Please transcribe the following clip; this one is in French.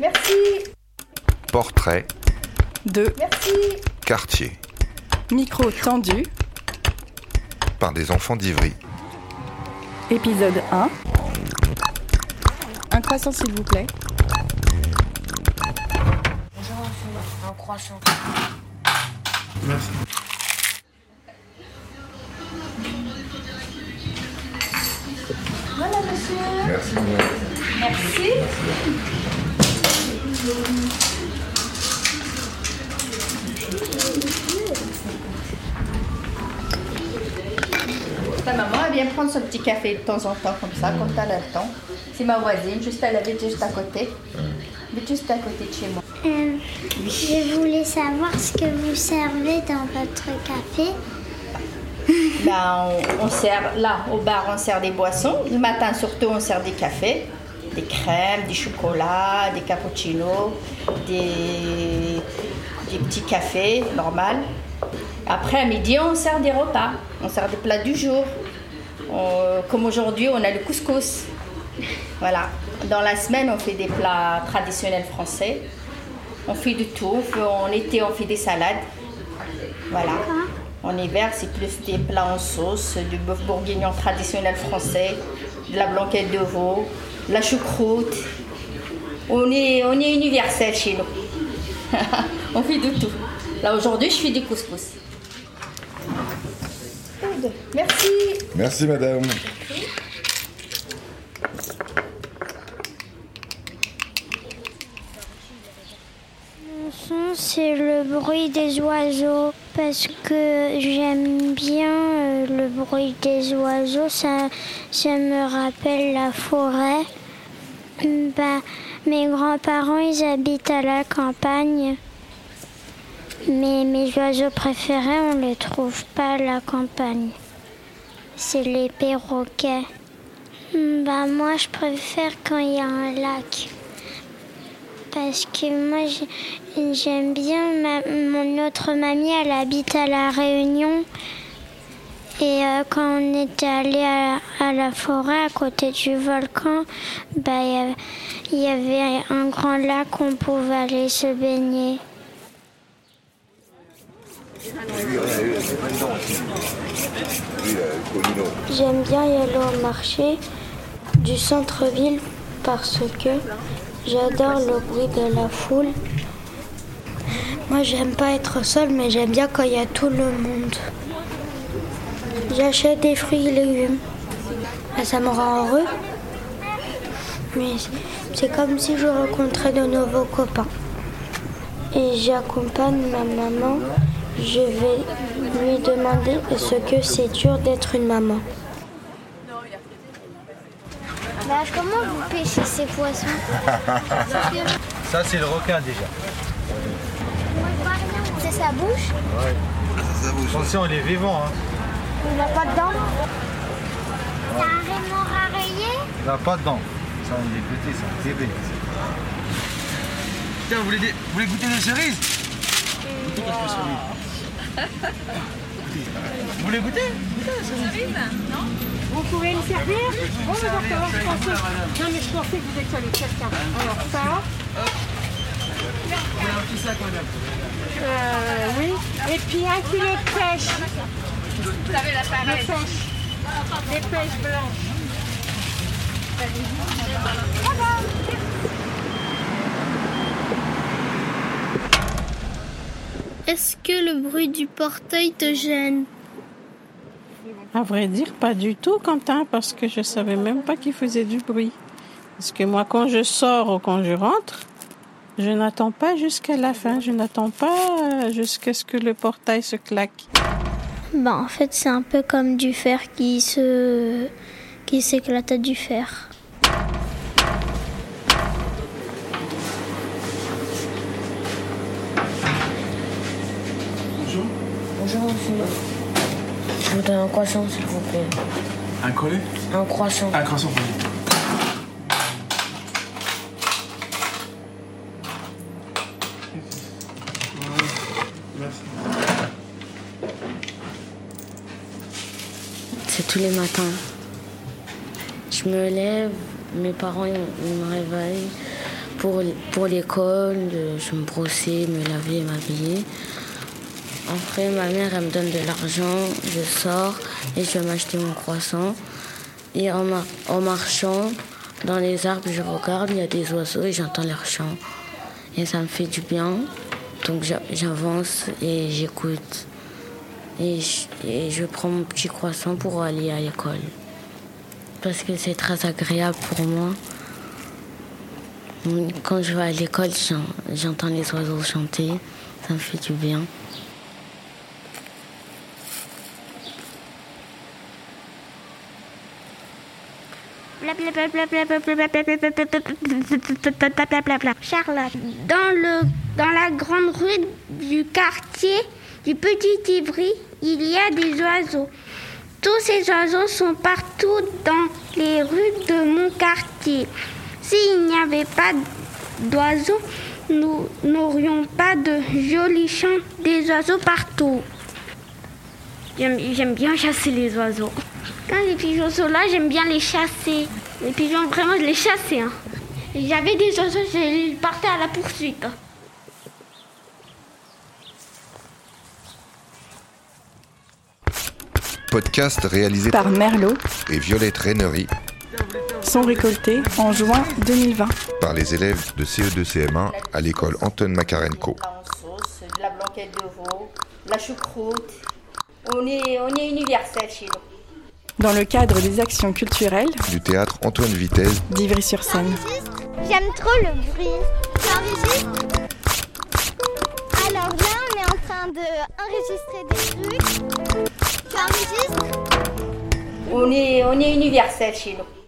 Merci. Portrait, de Merci. quartier, Micro tendu, par des enfants d'Ivry. épisode 1. Un croissant s'il vous plaît. Un croissant. Voilà, monsieur. Merci. Merci. Ta maman, elle vient prendre son petit café de temps en temps, comme ça, quand elle a le temps. C'est ma voisine, juste elle habite juste à côté. Elle habite juste à côté de chez moi. Euh, je voulais savoir ce que vous servez dans votre café. Ben, on, sert, là, au bar, on sert des boissons. Le matin, surtout, on sert des cafés, des crèmes, des chocolats, des cappuccinos, des, petits cafés, normal. Après, à midi, on sert des repas. On sert des plats du jour. Comme aujourd'hui, on a le couscous. Voilà. Dans la semaine, on fait des plats traditionnels français. On fait du tout. En été, on fait des salades. Voilà. En hiver, c'est plus des plats en sauce, du bœuf bourguignon traditionnel français, de la blanquette de veau, la choucroute. On est, on est universel chez nous. on fait de tout. Là, aujourd'hui, je fais du couscous. Merci. Merci madame. Mon son, c'est le bruit des oiseaux parce que j'aime bien euh, le bruit des oiseaux. Ça, me rappelle la forêt. Bah, mes grands-parents, ils habitent à la campagne. Mais mes oiseaux préférés, on les trouve pas à la campagne. C'est les perroquets. Bah, moi, je préfère quand il y a un lac. Parce que moi, j'ai- j'aime bien. ma- mon autre mamie, elle habite à La Réunion. Et euh, quand on était allé à, la forêt à côté du volcan, bah, il y avait un grand lac où on pouvait aller se baigner. J'aime bien y aller au marché du centre-ville parce que j'adore le bruit de la foule. Moi, j'aime pas être seule, mais j'aime bien quand il y a tout le monde. J'achète des fruits et légumes. Ça me rend heureux. Mais c'est comme si je rencontrais de nouveaux copains. Et j'accompagne ma maman. Je vais lui demander ce que c'est dur d'être une maman. Bah, comment vous pêchez ces poissons Ça, c'est le requin déjà. C'est sa bouche Attention, il est vivant. Hein. Il n'a pas de dents C'est un raymond rarayé Il n'a pas de dents. Ça, il est petit, c'est un bébé. Tiens, vous voulez, des- vous voulez goûter des cerises Vous voulez goûter? Vous pouvez me servir Bon, mais d'accord, je pensais... Non, mais je pensais que vous étiez avec quelqu'un. Alors, ça... Euh, oui. Et puis un kilo de pêche. Vous savez la pêche. Des pêches blanches. Est-ce que le bruit du portail te gêne? À vrai dire, pas du tout, Quentin, parce que je savais même pas qu'il faisait du bruit. Parce que moi, quand je sors ou quand je rentre, je n'attends pas jusqu'à la fin. Je n'attends pas euh, jusqu'à ce que le portail se claque. Bah, en fait, c'est un peu comme du fer qui se... qui s'éclate à du fer. Bonjour, monsieur. Voudrais un croissant, s'il vous plaît. Un collet Un croissant. Un croissant vous. C'est tous les matins. Je me lève, mes parents ils, me réveillent pour, pour l'école, je me brossais, me laver, m'habiller. Après, ma mère, elle me donne de l'argent, je sors et je vais m'acheter mon croissant. Et en, mar- en marchant dans les arbres, je regarde, il y a des oiseaux et j'entends leur chant. Et ça me fait du bien. Donc j'a- j'avance et j'écoute. Et je, prends mon petit croissant pour aller à l'école. Parce que c'est très agréable pour moi. Quand je vais à l'école, j'en- j'entends les oiseaux chanter. Ça me fait du bien. Charlotte. Dans, dans la grande rue du quartier du Petit Ivry, il y a des oiseaux. Tous ces oiseaux sont partout dans les rues de mon quartier. S'il n'y avait pas d'oiseaux, nous n'aurions pas de jolis chants des oiseaux partout. J'aime j'aime bien chasser les oiseaux. Quand les pigeons sont là, j'aime bien les chasser. Les pigeons, vraiment, je les chassais. hein. J'avais des oiseaux, je partais à la poursuite. Podcast réalisé Par Merlot, et Violette Reynery sont récoltés en juin 2020. par les élèves de CE2-CM1 à l'école Anton Makarenko. En sauce, de la blanquette de veau, de la choucroute. On est, on est universel chez nous. Dans le cadre des actions culturelles Du théâtre Antoine Vitesse d'Ivry-sur-Seine. J'aime trop le bruit. Alors là, on est en train de enregistrer des trucs. On est, on est universel chez nous.